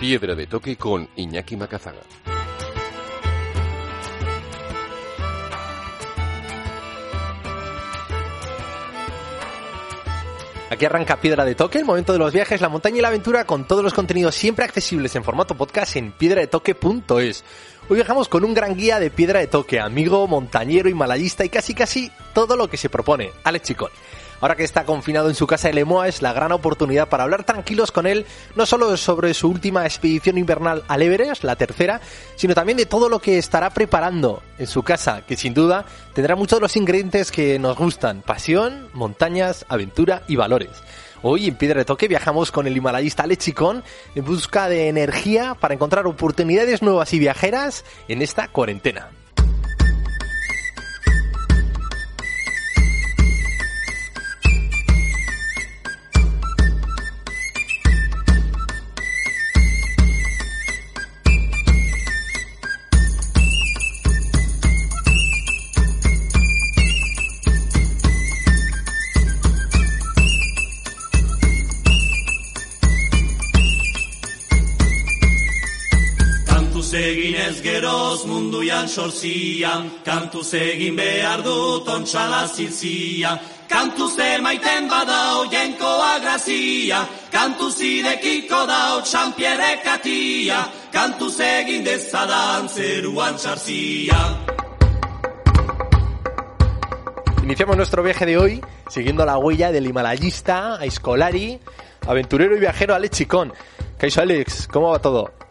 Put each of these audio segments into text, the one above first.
Piedra de toque con Iñaki Macazaga. Aquí arranca Piedra de Toque, el momento de los viajes, la montaña y la aventura con todos los contenidos siempre accesibles en formato podcast en piedradetoque.es. Hoy viajamos con un gran guía de Piedra de Toque, amigo, montañero, himalayista y casi casi todo lo que se propone, Alex Chicón. Ahora que está confinado en su casa de Lemoa es la gran oportunidad para hablar tranquilos con él, no solo sobre su última expedición invernal al Everest, la tercera, sino también de todo lo que estará preparando en su casa, que sin duda tendrá muchos de los ingredientes que nos gustan, pasión, montañas, aventura y valores. Hoy en Piedra de Toque viajamos con el himalayista Alex Chicón en busca de energía para encontrar oportunidades nuevas y viajeras en esta cuarentena. Txarzia. Iniciamos nuestro viaje de hoy siguiendo la huella del himalayista, escolari, aventurero y viajero Alex Chicón. Kaiso Alex, ¿cómo va todo?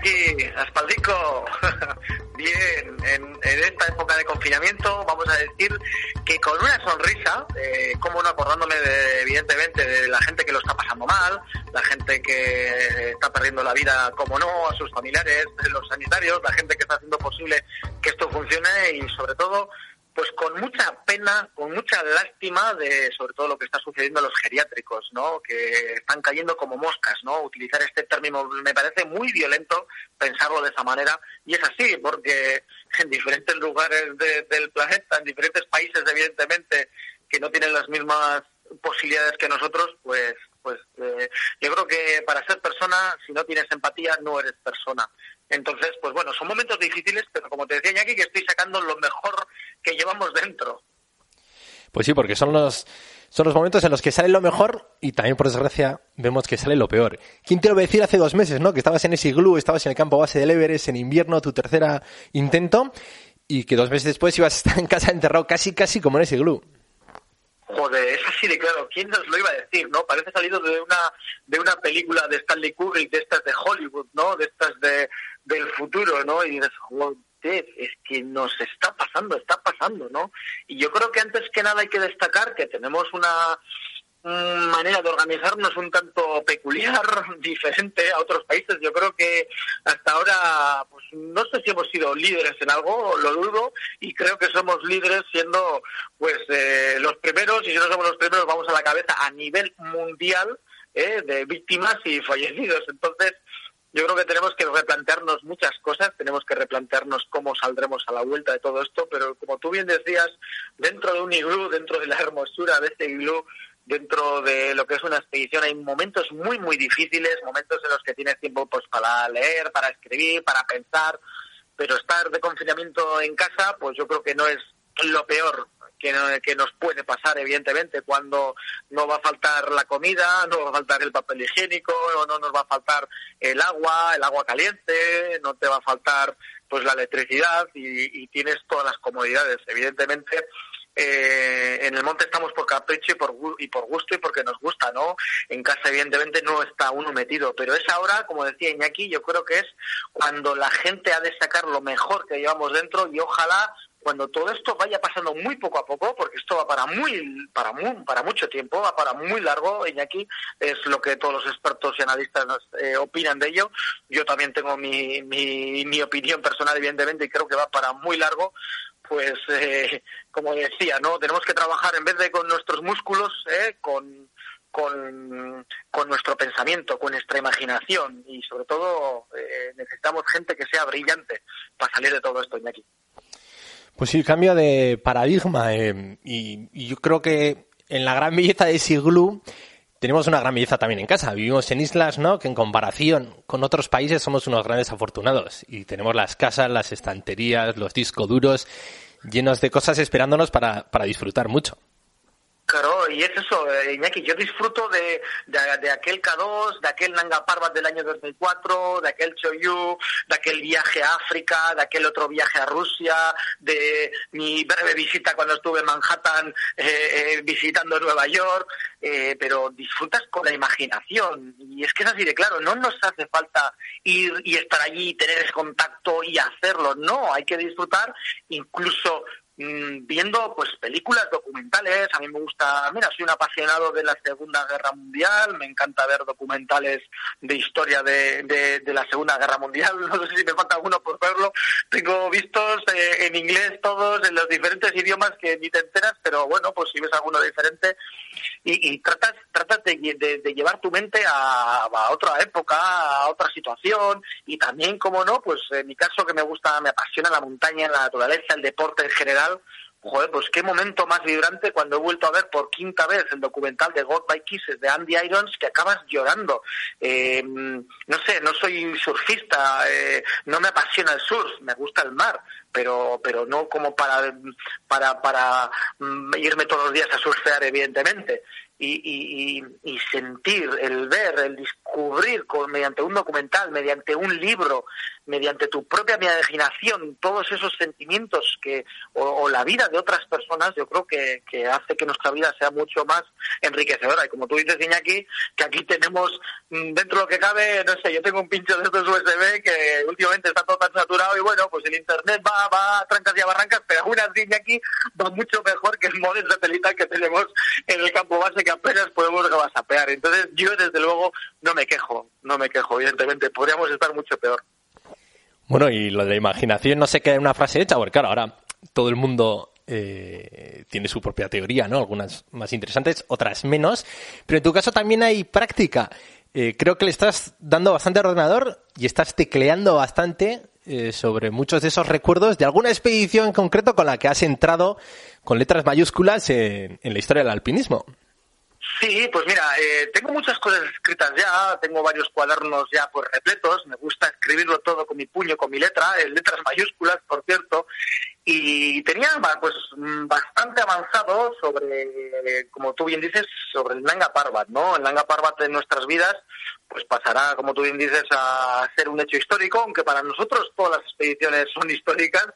Kaisoñaki, Aspaldico, bien, en, en, esta época de confinamiento vamos a decir que con una sonrisa, eh, como no acordándome de, evidentemente de la gente que lo está pasando mal, la gente que está perdiendo la vida, como no, a sus familiares, los sanitarios, la gente que está haciendo posible que esto funcione y sobre todo pues con mucha pena, con mucha lástima de sobre todo lo que está sucediendo a los geriátricos, ¿no? Que están cayendo como moscas, ¿no? Utilizar este término me parece muy violento pensarlo de esa manera y es así porque en diferentes lugares de, del planeta, en diferentes países evidentemente que no tienen las mismas posibilidades que nosotros, pues pues eh, yo creo que para ser persona, si no tienes empatía, no eres persona. Entonces, pues bueno, son momentos difíciles, pero como te decía Iñaki, que estoy sacando lo mejor que llevamos dentro. Pues sí, porque son los, son los momentos en los que sale lo mejor y también, por desgracia, vemos que sale lo peor. ¿Quién te lo iba a decir hace dos meses, no? Que estabas en ese iglú, estabas en el campo base del Everest en invierno, tu tercera intento, y que dos meses después ibas a estar en casa enterrado casi, casi como en ese iglú. Joder, es así de claro. ¿Quién nos lo iba a decir, no? Parece salido de una de una película de Stanley Kubrick, de estas de Hollywood, ¿no? De estas de del futuro, ¿no? Y dices, joder, es que nos está pasando, está pasando, ¿no? Y yo creo que antes que nada hay que destacar que tenemos una manera de organizarnos un tanto peculiar, diferente a otros países. Yo creo que hasta ahora, pues no sé si hemos sido líderes en algo, lo dudo, y creo que somos líderes siendo pues eh, los primeros, y si no somos los primeros, vamos a la cabeza a nivel mundial eh, de víctimas y fallecidos. Entonces, yo creo que tenemos que replantearnos muchas cosas, tenemos que replantearnos cómo saldremos a la vuelta de todo esto, pero como tú bien decías, dentro de un iglú, dentro de la hermosura de este iglú, dentro de lo que es una expedición hay momentos muy, muy difíciles, momentos en los que tienes tiempo pues para leer, para escribir, para pensar, pero estar de confinamiento en casa, pues yo creo que no es lo peor que, que, nos puede pasar, evidentemente, cuando no va a faltar la comida, no va a faltar el papel higiénico, no nos va a faltar el agua, el agua caliente, no te va a faltar pues la electricidad y, y tienes todas las comodidades. Evidentemente, eh, en el monte estamos por capricho y por, y por gusto y porque nos gusta, ¿no? En casa, evidentemente, no está uno metido, pero es ahora, como decía Iñaki, yo creo que es cuando la gente ha de sacar lo mejor que llevamos dentro y ojalá cuando todo esto vaya pasando muy poco a poco, porque esto va para muy, para muy, para mucho tiempo, va para muy largo, Iñaki, es lo que todos los expertos y analistas eh, opinan de ello. Yo también tengo mi, mi, mi opinión personal, evidentemente, y creo que va para muy largo pues eh, como decía, ¿no? Tenemos que trabajar en vez de con nuestros músculos, ¿eh? con, con, nuestro pensamiento, con nuestra imaginación y sobre todo eh, necesitamos gente que sea brillante para salir de todo esto, Iñaki. Pues sí, cambio de paradigma y, yo creo que en la gran belleza de Siglu tenemos una gran belleza también en casa. Vivimos en islas, ¿no? Que en comparación con otros países somos unos grandes afortunados. Y tenemos las casas, las estanterías, los discos duros llenos de cosas esperándonos para, para disfrutar mucho. Claro, y es eso, eh, Iñaki, yo disfruto de, de, aquel K2, de aquel Nanga Parbat del año 2004, de aquel Choyu, de aquel viaje a África, de aquel otro viaje a Rusia, de mi breve visita cuando estuve en Manhattan eh, eh, visitando Nueva York, pero disfrutas con la imaginación. Y es que es así de claro, no nos hace falta ir y estar allí, tener ese contacto y hacerlo, no, hay que disfrutar incluso viendo pues películas documentales. A mí me gusta, mira, soy un apasionado de la Segunda Guerra Mundial, me encanta ver documentales de historia de, de, la Segunda Guerra Mundial. No sé si me falta alguno por verlo. Tengo vistos eh, en inglés todos, en los diferentes idiomas que ni te enteras, pero bueno, pues si ves alguno diferente y, tratas, tratas de, de, llevar tu mente a, a, otra época, a otra situación y también, como no, pues en mi caso que me gusta, me apasiona la montaña, la naturaleza, el deporte en general Joder, pues qué momento más vibrante cuando he vuelto a ver por quinta vez el documental de God by Kisses de Andy Irons que acabas llorando. Eh, no sé, no soy surfista, eh, no me apasiona el surf, me gusta el mar, pero pero no como para para para mm, irme todos los días a surfear, evidentemente. Y, y, y, sentir, el ver, el descubrir con, mediante un documental, mediante un libro, mediante tu propia imaginación, todos esos sentimientos que, o, la vida de otras personas, yo creo que, que, hace que nuestra vida sea mucho más enriquecedora. Y como tú dices, Iñaki, que aquí tenemos, mm, dentro de lo que cabe, no sé, yo tengo un pincho de estos USB que últimamente está todo tan saturado y bueno, pues el Internet va, va a trancas y a barrancas, pero aún así, Iñaki, va mucho mejor que el modelo de satelital que tenemos en el campo base apenas podemos gasapear. Entonces yo, desde luego, no me quejo, no me quejo, evidentemente. Podríamos estar mucho peor. Bueno, y lo de la imaginación no se queda en una frase hecha, porque claro, ahora todo el mundo eh, tiene su propia teoría, ¿no? Algunas más interesantes, otras menos. Pero en tu caso también hay práctica. Eh, creo que le estás dando bastante ordenador y estás tecleando bastante eh, sobre muchos de esos recuerdos de alguna expedición en concreto con la que has entrado con letras mayúsculas en la historia del alpinismo. Sí, pues mira, eh, tengo muchas cosas escritas ya, tengo varios cuadernos ya pues repletos, me gusta escribirlo todo con mi puño, con mi letra, en letras mayúsculas, por cierto, y tenía pues bastante avanzado sobre, como tú bien dices, sobre el Nanga Parbat, ¿no? El Nanga Parbat de nuestras vidas pues pasará, como tú bien dices, a ser un hecho histórico, aunque para nosotros todas las expediciones son históricas,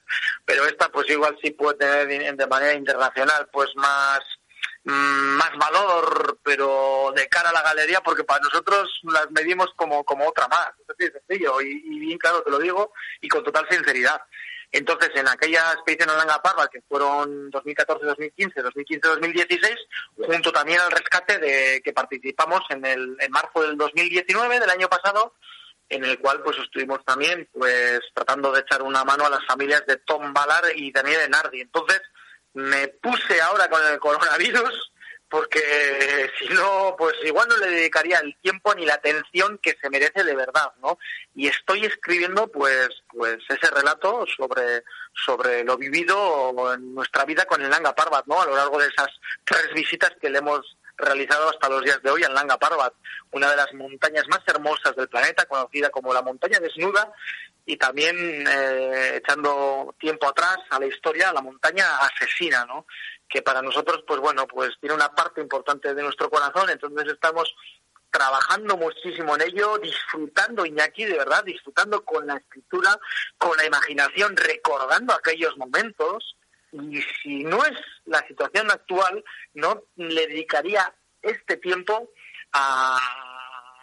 pero esta pues igual sí puede tener de manera internacional pues más Mm, más valor, pero de cara a la galería, porque para nosotros las medimos como, como otra más. Es sencillo y, bien claro te lo digo y con total sinceridad. Entonces, en aquella expedición a Langa Parva, que fueron 2014-2015, 2015-2016, junto también al rescate de que participamos en, el, en marzo del 2019, del año pasado, en el cual pues estuvimos también pues tratando de echar una mano a las familias de Tom Ballard y Daniel Enardi. Entonces, me puse ahora con el coronavirus porque si no, pues igual no le dedicaría el tiempo ni la atención que se merece de verdad, ¿no? Y estoy escribiendo, pues, pues ese relato sobre, sobre lo vivido en nuestra vida con el Nanga Parbat, ¿no? A lo largo de esas tres visitas que le hemos realizado hasta los días de hoy en Nanga Parbat, una de las montañas más hermosas del planeta, conocida como la montaña desnuda, y también eh, echando tiempo atrás a la historia, la montaña asesina, ¿no? Que para nosotros, pues bueno, pues tiene una parte importante de nuestro corazón, entonces estamos trabajando muchísimo en ello, disfrutando, Iñaki, de verdad, disfrutando con la escritura, con la imaginación, recordando aquellos momentos, Y si no es la situación actual, no le dedicaría este tiempo a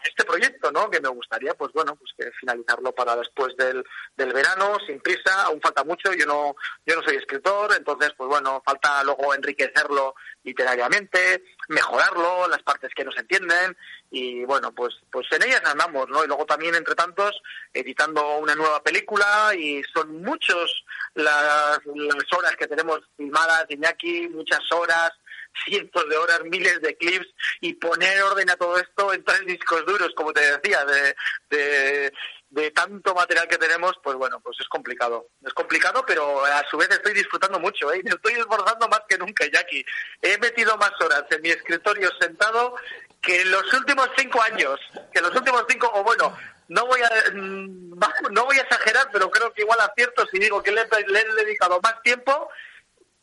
este proyecto, ¿no? Que me gustaría, pues bueno, pues que finalizarlo para después del, del verano, sin prisa, aún falta mucho, yo no, yo no soy escritor, entonces, pues bueno, falta luego enriquecerlo literariamente, mejorarlo, las partes que no se entienden, y bueno, pues, pues en ellas andamos, ¿no? Y luego también, entre tantos, editando una nueva película, y son muchos las, las horas que tenemos filmadas, Iñaki, muchas horas, cientos de horas, miles de clips y poner orden a todo esto en tres discos duros, como te decía, de, de, tanto material que tenemos, pues bueno, pues es complicado. Es complicado, pero a su vez estoy disfrutando mucho, ¿eh? Me estoy esforzando más que nunca, Jackie. He metido más horas en mi escritorio sentado que en los últimos cinco años. Que en los últimos cinco, o bueno, no voy a mm, no voy a exagerar, pero creo que igual acierto si digo que le, le he dedicado más tiempo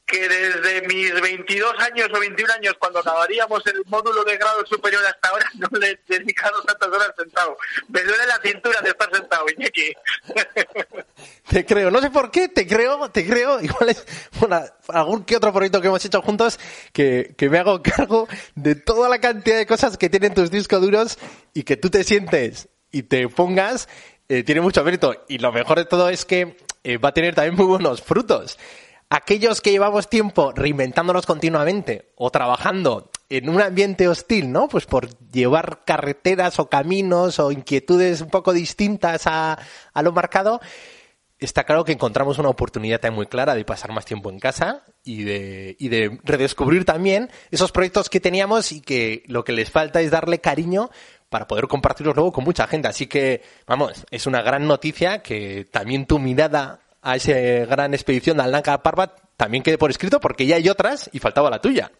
que desde mis 22 años o 21 años, cuando acabaríamos el módulo de grado superior hasta ahora, no le he dedicado tantas horas sentado. Me duele la cintura de estar sentado, Iñaki. Te creo, no sé por qué, te creo, te creo. Igual es bueno, algún que otro proyecto que hemos hecho juntos que, que me hago cargo de toda la cantidad de cosas que tienen tus discos duros y que tú te sientes y te pongas, eh, tiene mucho mérito. Y lo mejor de todo es que eh, va a tener también muy buenos frutos aquellos que llevamos tiempo reinventándonos continuamente o trabajando en un ambiente hostil, ¿no? Pues por llevar carreteras o caminos o inquietudes un poco distintas a, a lo marcado, está claro que encontramos una oportunidad muy clara de pasar más tiempo en casa y de, y de redescubrir también esos proyectos que teníamos y que lo que les falta es darle cariño para poder compartirlos luego con mucha gente. Así que, vamos, es una gran noticia que también tu mirada a esa gran expedición al Nanga Parbat también quede por escrito porque ya hay otras y faltaba la tuya.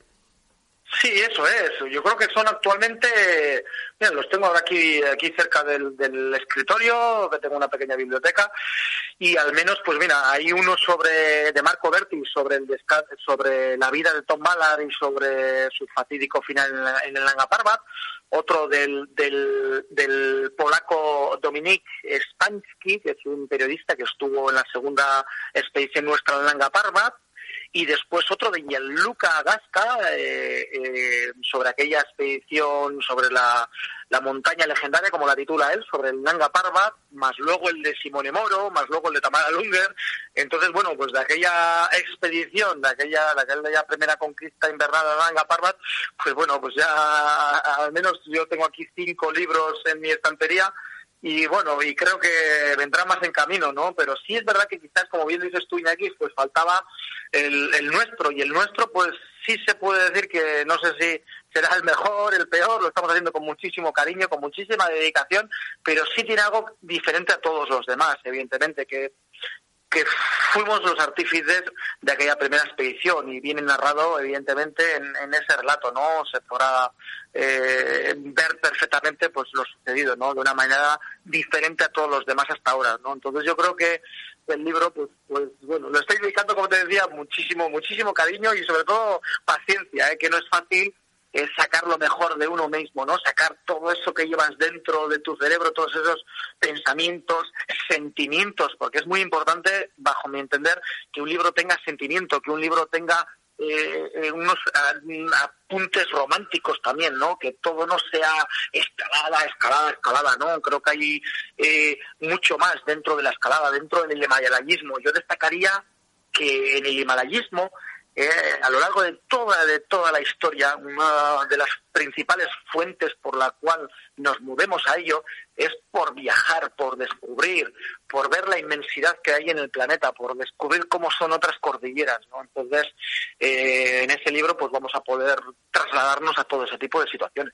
Sí, eso es. Yo creo que son actualmente, mira, los tengo ahora aquí, aquí cerca del, escritorio, que tengo una pequeña biblioteca, y al menos, pues mira, hay uno sobre de Marco Berti sobre el sobre la vida de Tom Ballard y sobre su fatídico final en, el Nanga Parbat, otro del, del, del polaco Dominik Spansky, que es un periodista que estuvo en la segunda expedición nuestra en Nanga Parbat, y después otro de Gianluca Gasca eh, eh, sobre aquella expedición sobre la, la, montaña legendaria, como la titula él, sobre el Nanga Parbat, más luego el de Simone Moro, más luego el de Tamara Lunger. Entonces, bueno, pues de aquella expedición, de aquella, de aquella primera conquista invernal de Nanga Parbat, pues bueno, pues ya al menos yo tengo aquí cinco libros en mi estantería y bueno, y creo que vendrá más en camino, ¿no? Pero sí es verdad que quizás, como bien dices tú, Iñaki, pues faltaba el, el nuestro, y el nuestro, pues sí se puede decir que no sé si será el mejor, el peor, lo estamos haciendo con muchísimo cariño, con muchísima dedicación, pero sí tiene algo diferente a todos los demás, evidentemente, que que fuimos los artífices de aquella primera expedición y viene narrado evidentemente en, ese relato, ¿no? Se podrá eh, ver perfectamente pues lo sucedido, ¿no? De una manera diferente a todos los demás hasta ahora, ¿no? Entonces yo creo que el libro, pues, pues bueno, lo estoy dedicando, como te decía, muchísimo, muchísimo cariño y sobre todo paciencia, ¿eh? que no es fácil es sacar lo mejor de uno mismo, ¿no? Sacar todo eso que llevas dentro de tu cerebro, todos esos pensamientos, sentimientos, porque es muy importante, bajo mi entender, que un libro tenga sentimiento, que un libro tenga eh, eh unos apuntes románticos también, ¿no? Que todo no sea escalada, escalada, escalada, ¿no? Creo que hay eh, mucho más dentro de la escalada, dentro del himalayismo. Yo destacaría que en el himalayismo eh, a lo largo de toda, de toda la historia, una de las principales fuentes por la cual nos movemos a ello es por viajar, por descubrir, por ver la inmensidad que hay en el planeta, por descubrir cómo son otras cordilleras. ¿no? Entonces, eh, en ese libro pues vamos a poder trasladarnos a todo ese tipo de situaciones.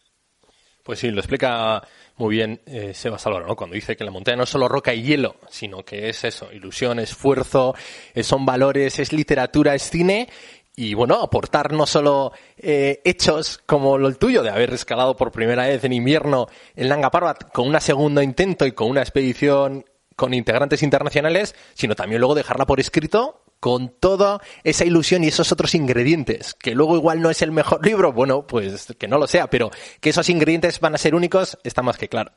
Pues sí, lo explica muy bien eh, Sebas. Cuando dice que la montaña no es solo roca y hielo, sino que es eso, ilusión, esfuerzo, eh, son valores, es literatura, es cine y bueno, aportar no solo eh, hechos como lo tuyo de haber escalado por primera vez en invierno en Langa Parbat con un segundo intento y con una expedición con integrantes internacionales, sino también luego dejarla por escrito con toda esa ilusión y esos otros ingredientes, que luego igual no es el mejor libro, bueno, pues que no lo sea, pero que esos ingredientes van a ser únicos está más que claro.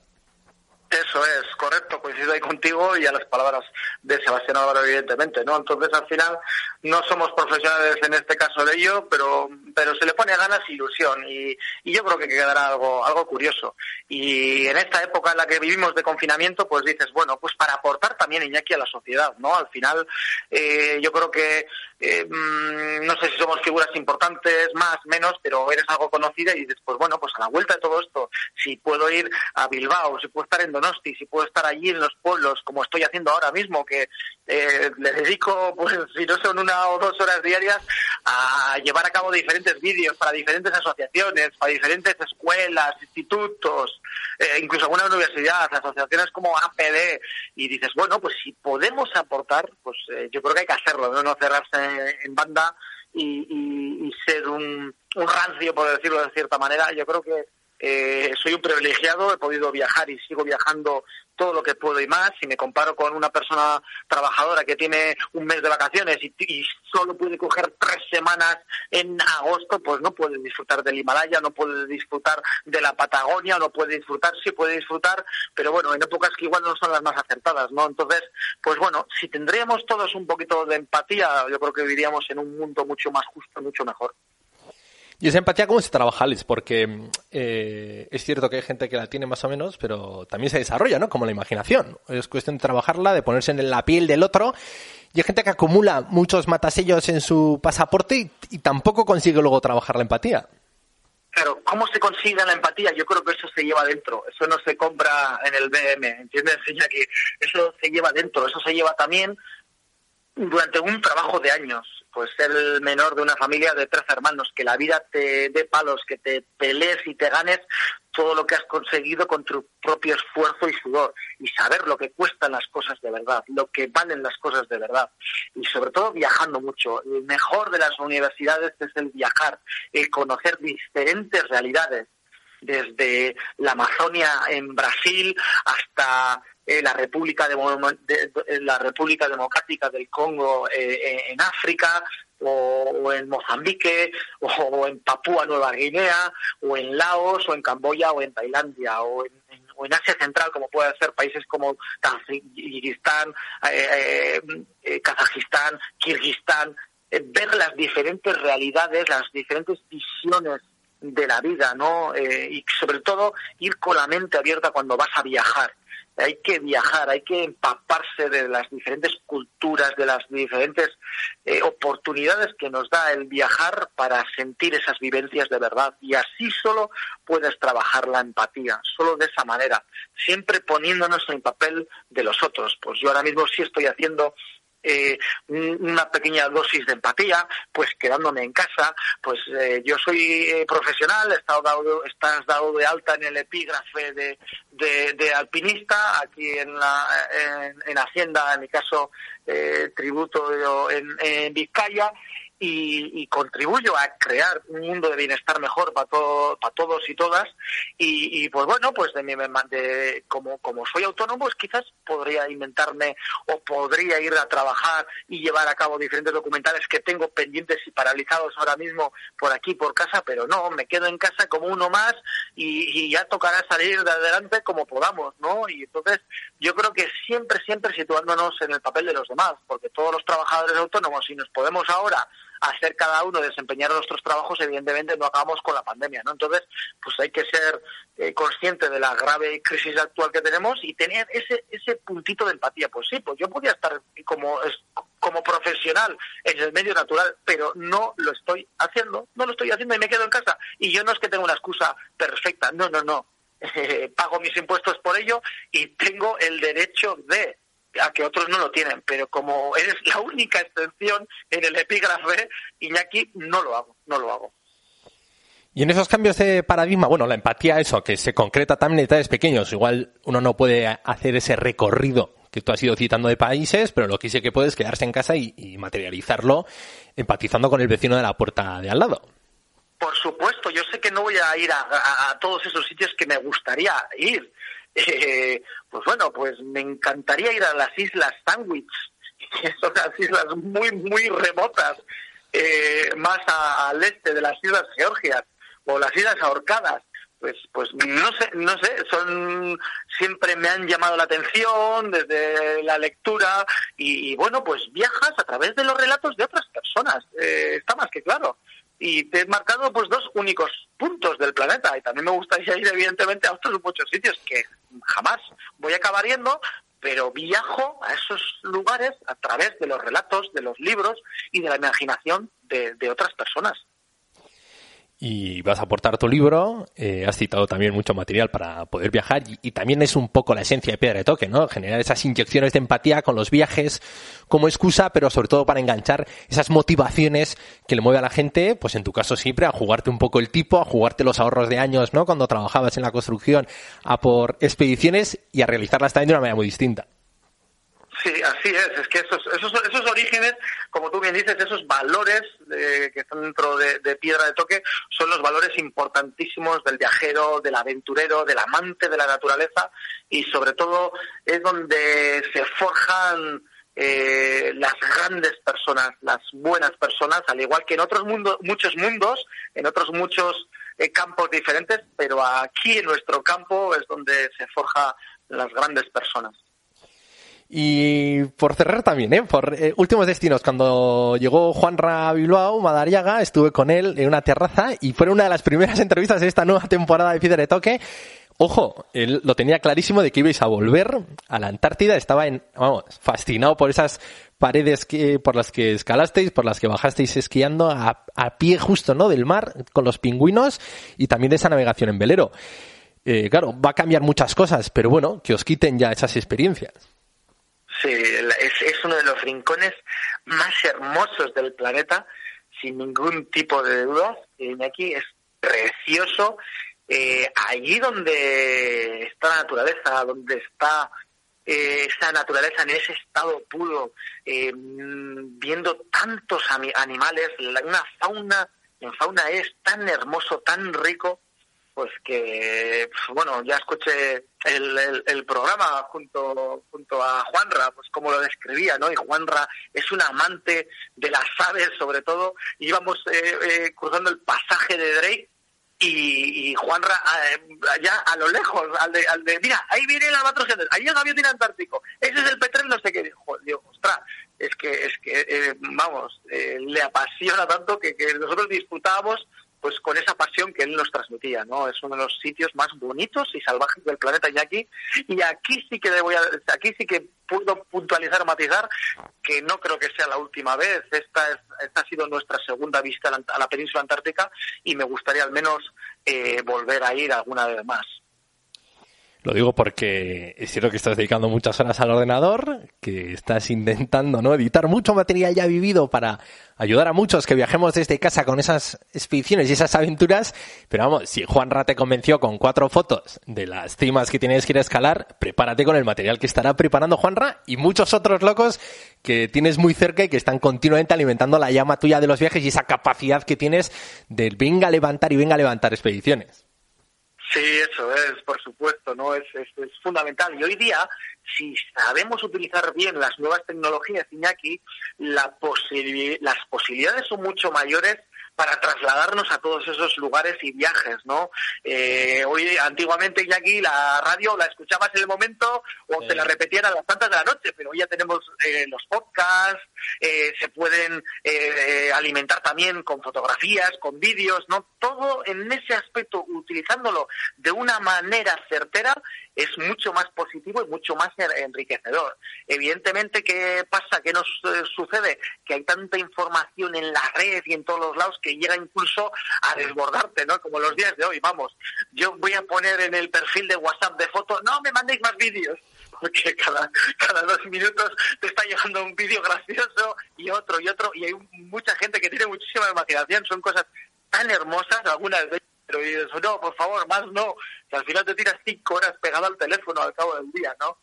Eso es, correcto, estoy contigo y a las palabras de Sebastián Álvaro, evidentemente, ¿no? Entonces, al final, no somos profesionales en este caso de ello, pero, pero se le pone ganas e ilusión y, y yo creo que quedará algo, algo curioso. Y en esta época en la que vivimos de confinamiento, pues dices, bueno, pues para aportar también Iñaki a la sociedad, ¿no? Al final, eh, yo creo que eh, mm, no sé si somos figuras importantes, más, menos, pero eres algo conocida y dices, pues bueno, pues a la vuelta de todo esto, si puedo ir a Bilbao, si puedo estar en Donosti, si puedo estar allí en los pueblos, como estoy haciendo ahora mismo, que eh, le dedico, pues si no son una o dos horas diarias, a llevar a cabo diferentes vídeos para diferentes asociaciones, para diferentes escuelas, institutos, eh, incluso alguna universidad, asociaciones como APD, y dices, bueno, pues si podemos aportar, pues eh, yo creo que hay que hacerlo, no, no cerrarse en banda y ser un, un rancio, por decirlo de cierta manera. Yo creo que eh, soy un privilegiado, he podido viajar y sigo viajando todo lo que puedo y más. Si me comparo con una persona trabajadora que tiene un mes de vacaciones y, solo puede coger tres semanas en agosto, pues no puede disfrutar del Himalaya, no puede disfrutar de la Patagonia, no puede disfrutar, sí puede disfrutar, pero bueno, en épocas que igual no son las más acertadas, ¿no? Entonces, pues bueno, si tendríamos todos un poquito de empatía, yo creo que viviríamos en un mundo mucho más justo, mucho mejor. ¿Y esa empatía cómo se trabaja, Alex? Porque eh, es cierto que hay gente que la tiene más o menos, pero también se desarrolla, ¿no? Como la imaginación. Es cuestión de trabajarla, de ponerse en la piel del otro. Y hay gente que acumula muchos matasellos en su pasaporte y, tampoco consigue luego trabajar la empatía. Claro, ¿cómo se consigue la empatía? Yo creo que eso se lleva dentro, eso no se compra en el BM, ¿entiendes? que eso se lleva dentro, eso se lleva también durante un trabajo de años pues ser el menor de una familia de tres hermanos, que la vida te dé palos, que te pelees y te ganes todo lo que has conseguido con tu propio esfuerzo y sudor, y saber lo que cuestan las cosas de verdad, lo que valen las cosas de verdad, y sobre todo viajando mucho. El mejor de las universidades es el viajar, el conocer diferentes realidades, desde la Amazonia en Brasil hasta la República de, la República Democrática del Congo eh, en África o, en Mozambique o, en Papúa Nueva Guinea o en Laos o en Camboya o en Tailandia o en, o en Asia Central como puede ser países como eh, eh, Kazajistán, Kirguistán, ver las diferentes realidades, las diferentes visiones de la vida, ¿no? Y sobre todo ir con la mente abierta cuando vas a viajar. Hay que viajar, hay que empaparse de las diferentes culturas, de las diferentes eh, oportunidades que nos da el viajar para sentir esas vivencias de verdad. Y así solo puedes trabajar la empatía, solo de esa manera, siempre poniéndonos en el papel de los otros. Pues yo ahora mismo sí estoy haciendo eh, una pequeña dosis de empatía, pues quedándome en casa, pues eh, yo soy eh, profesional, he estado dado, estás dado de alta en el epígrafe de, de, alpinista, aquí en, la, en, en, Hacienda, en mi caso, eh, tributo en, en Vizcaya, y, y, contribuyo a crear un mundo de bienestar mejor para todo, para todos y todas. Y, y pues bueno pues de, mi, de como como soy autónomo pues quizás podría inventarme o podría ir a trabajar y llevar a cabo diferentes documentales que tengo pendientes y paralizados ahora mismo por aquí por casa pero no me quedo en casa como uno más y, y ya tocará salir de adelante como podamos no y entonces yo creo que siempre siempre situándonos en el papel de los demás porque todos los trabajadores autónomos si nos podemos ahora hacer cada uno, desempeñar nuestros trabajos, evidentemente no acabamos con la pandemia, ¿no? Entonces, pues hay que ser eh, consciente de la grave crisis actual que tenemos y tener ese ese puntito de empatía. Pues sí, pues yo podía estar como como profesional en el medio natural, pero no lo estoy haciendo, no lo estoy haciendo y me quedo en casa. Y yo no es que tenga una excusa perfecta, no, no, no. Pago mis impuestos por ello y tengo el derecho de a que otros no lo tienen, pero como eres la única excepción en el epígrafe, Iñaki, no lo hago, no lo hago. Y en esos cambios de paradigma, bueno, la empatía, eso, que se concreta también en detalles pequeños. Igual uno no puede hacer ese recorrido que tú has ido citando de países, pero lo que sí que puedes es quedarse en casa y, y materializarlo empatizando con el vecino de la puerta de al lado. Por supuesto, yo sé que no voy a ir a, a, a todos esos sitios que me gustaría ir, eh, pues bueno, pues me encantaría ir a las Islas Sandwich, que son las islas muy, muy remotas, eh, más al este de las Islas Georgias, o las Islas Ahorcadas, pues pues no sé no sé son siempre me han llamado la atención desde la lectura y, bueno pues viajas a través de los relatos de otras personas eh, está más que claro. Y te he marcado pues dos únicos puntos del planeta y también me gustaría ir evidentemente a otros muchos sitios que jamás. Voy a acabar yendo pero viajo a esos lugares a través de los relatos, de los libros y de la imaginación de otras personas y vas a aportar tu libro. Eh, has citado también mucho material para poder viajar y, también es un poco la esencia de Piedra de Toque, ¿no? Generar esas inyecciones de empatía con los viajes como excusa, pero sobre todo para enganchar esas motivaciones que le mueve a la gente, pues en tu caso siempre a jugarte un poco el tipo, a jugarte los ahorros de años, ¿no? Cuando trabajabas en la construcción, a por expediciones y a realizarlas también de una manera muy distinta. Sí, así es. Es que esos, esos, esos orígenes, como tú bien dices, esos valores que están dentro de, Piedra de Toque, son los valores importantísimos del viajero, del aventurero, del amante de la naturaleza y sobre todo es donde se forjan eh, las grandes personas, las buenas personas, al igual que en otros mundos, muchos mundos, en otros muchos eh, campos diferentes, pero aquí en nuestro campo es donde se forja las grandes personas. Y por cerrar también, ¿eh? por eh, últimos destinos, cuando llegó Juan Ra Bilbao, Madariaga, estuve con él en una terraza y fue una de las primeras entrevistas de esta nueva temporada de Piedra de Toque. Ojo, él lo tenía clarísimo de que ibais a volver a la Antártida, estaba en, vamos, fascinado por esas paredes que, por las que escalasteis, por las que bajasteis esquiando a, a pie justo, ¿no? Del mar, con los pingüinos y también de esa navegación en velero. Eh, claro, va a cambiar muchas cosas, pero bueno, que os quiten ya esas experiencias. Sí, es, es uno de los rincones más hermosos del planeta, sin ningún tipo de dudas. aquí es precioso. Eh, allí donde está la naturaleza, donde está eh, esa naturaleza en ese estado puro, eh, viendo tantos animales, una fauna, en fauna es tan hermoso, tan rico, pues que, bueno, ya escuché el, el, programa junto, junto a Juanra, pues como lo describía, ¿no? Y Juanra es un amante de las aves, sobre todo. Íbamos eh, eh, cruzando el pasaje de Drake y, y Juanra eh, allá a lo lejos, al de, al de mira, ahí viene el albatros, ahí el gavión antártico, ese es el petrel, no sé qué. Dijo, digo, ostras, es que, es que vamos, le apasiona tanto que, que nosotros disfrutábamos pues con esa pasión que él nos transmitía, ¿no? Es uno de los sitios más bonitos y salvajes del planeta aquí y aquí sí que a, aquí sí que puedo puntualizar matizar que no creo que sea la última vez. Esta, es, esta ha sido nuestra segunda vista a la, península antártica y me gustaría al menos eh, volver a ir alguna vez más. Lo digo porque es cierto que estás dedicando muchas horas al ordenador, que estás intentando no editar mucho material ya vivido para ayudar a muchos que viajemos desde casa con esas expediciones y esas aventuras. Pero vamos, si Juan te convenció con cuatro fotos de las cimas que tienes que ir a escalar, prepárate con el material que estará preparando Juanra y muchos otros locos que tienes muy cerca y que están continuamente alimentando la llama tuya de los viajes y esa capacidad que tienes de venga a levantar y venga a levantar expediciones. Sí, eso es, por supuesto, ¿no? Es, es, fundamental. Y hoy día, si sabemos utilizar bien las nuevas tecnologías, Iñaki, la las posibilidades son mucho mayores para trasladarnos a todos esos lugares y viajes, ¿no? Eh, hoy, antiguamente, aquí la radio la escuchabas en el momento o te la repetían a las tantas de la noche, pero hoy ya tenemos eh, los podcasts, eh, se pueden alimentar también con fotografías, con vídeos, ¿no? Todo en ese aspecto, utilizándolo de una manera certera, es mucho más positivo y mucho más enriquecedor. Evidentemente, ¿qué pasa? ¿Qué nos eh, sucede? Que hay tanta información en la red y en todos los lados que llega incluso a desbordarte, ¿no? Como los días de hoy, vamos. Yo voy a poner en el perfil de WhatsApp de fotos, no me mandéis más vídeos porque cada, cada dos minutos te está llegando un vídeo gracioso y otro y otro, y hay mucha gente que tiene muchísima imaginación, son cosas tan hermosas, algunas veces pero dices, no, por favor, más no. Que al final te tiras cinco horas pegado al teléfono al cabo del día, ¿no?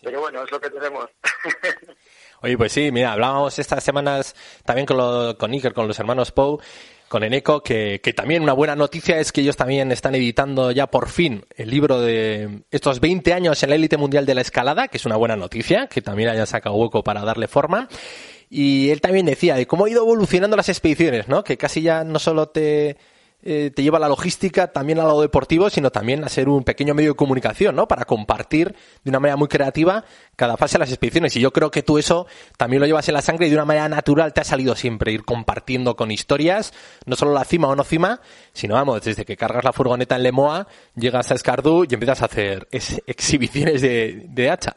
Pero bueno, es lo que tenemos. Oye, pues sí, mira, hablábamos estas semanas también con, lo, con Iker, con los hermanos Pou, con Eneco, que, que también una buena noticia es que ellos también están editando ya por fin el libro de estos 20 años en la élite mundial de la escalada, que es una buena noticia, que también haya sacado hueco para darle forma. Y él también decía de cómo ha ido evolucionando las expediciones, ¿no? Que casi ya no solo te, eh, te lleva a la logística, también al lado deportivo, sino también a ser un pequeño medio de comunicación, ¿no? Para compartir de una manera muy creativa cada fase de las expediciones. Y yo creo que tú eso también lo llevas en la sangre y de una manera natural te ha salido siempre ir compartiendo con historias, no solo la cima o no cima, sino vamos, desde que cargas la furgoneta en Lemoa, llegas a Escardú y empiezas a hacer exhibiciones de hacha.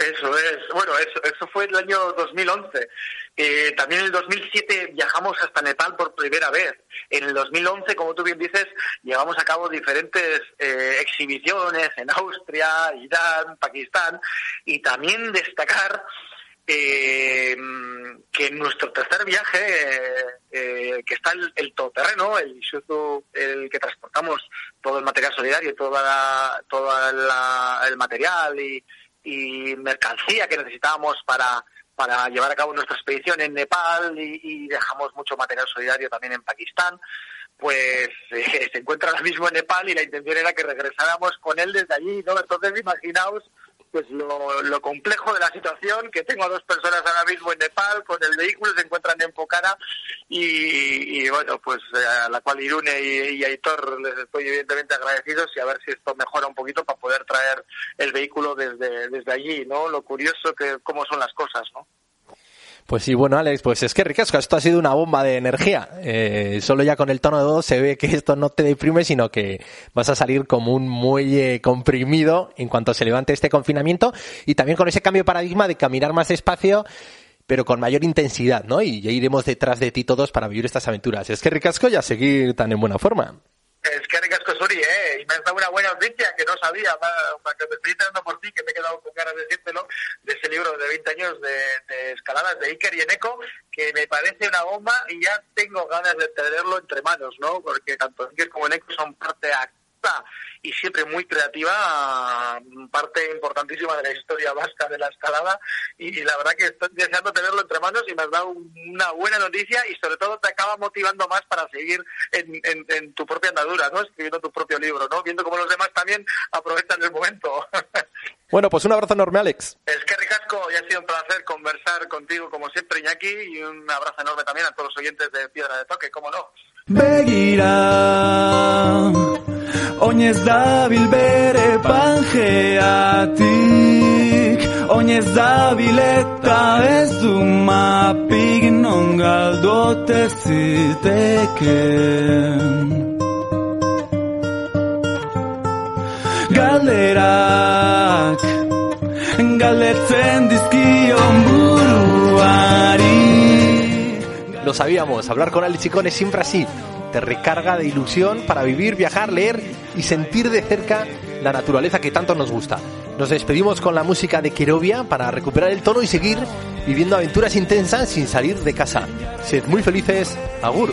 Eso es, bueno, eso, eso fue el año 2011. Eh, también en el 2007 viajamos hasta Nepal por primera vez. En el 2011, como tú bien dices, llevamos a cabo diferentes eh, exhibiciones en Austria, Irán, Pakistán y también destacar eh, que en nuestro tercer viaje, eh, que está el, todoterreno, el Isuzu, el que transportamos todo el material solidario, toda todo el material y, y mercancía que necesitábamos para, para llevar a cabo nuestra expedición en Nepal y, dejamos mucho material solidario también en Pakistán, pues eh, se encuentra ahora mismo en Nepal y la intención era que regresáramos con él desde allí, ¿no? Entonces imaginaos pues lo, lo, complejo de la situación, que tengo a dos personas ahora mismo en Nepal con el vehículo, se encuentran en Pokhara y, y bueno, pues eh, a la cual Irune y, y, Aitor les estoy evidentemente agradecidos y a ver si esto mejora un poquito para poder traer el vehículo desde, desde allí, ¿no? Lo curioso que cómo son las cosas, ¿no? Pues sí, bueno, Alex, pues es que ricasco, esto ha sido una bomba de energía. Eh, solo ya con el tono de voz se ve que esto no te deprime, sino que vas a salir como un muelle comprimido en cuanto se levante este confinamiento y también con ese cambio de paradigma de caminar más despacio pero con mayor intensidad, ¿no? Y ya iremos detrás de ti todos para vivir estas aventuras. Es que ricasco ya seguir tan en buena forma. Es que ¿eh? Y me has dado una buena noticia que no sabía, para, que me estoy enterando por ti, que me he quedado con ganas de decírtelo, de ese libro de 20 años de, de escaladas de Iker y Eneco, que me parece una bomba y ya tengo ganas de tenerlo entre manos, ¿no? Porque tanto Iker como Eneco son parte activa y siempre muy creativa, parte importantísima de la historia vasca de la escalada y, la verdad que estoy deseando tenerlo entre manos y me has dado una buena noticia y sobre todo te acaba motivando más para seguir en, en, tu propia andadura, ¿no? Escribiendo tu propio libro, ¿no? Viendo cómo los demás también aprovechan el momento. Bueno, pues un abrazo enorme, Alex. Es que ricasco, y ha sido un placer conversar contigo como siempre, Iñaki, y un abrazo enorme también a todos los oyentes de Piedra de Toque, cómo no. Begira Oinez dabil bere pangeatik. Oinez dabil eta ez du mapik non galdote ziteken. Galderak galdetzen dizkion buruari. Lo sabíamos, hablar con Alex Chicón siempre así te recarga de ilusión para vivir, viajar, leer y sentir de cerca la naturaleza que tanto nos gusta. Nos despedimos con la música de Querovia para recuperar el tono y seguir viviendo aventuras intensas sin salir de casa. Sed muy felices, agur.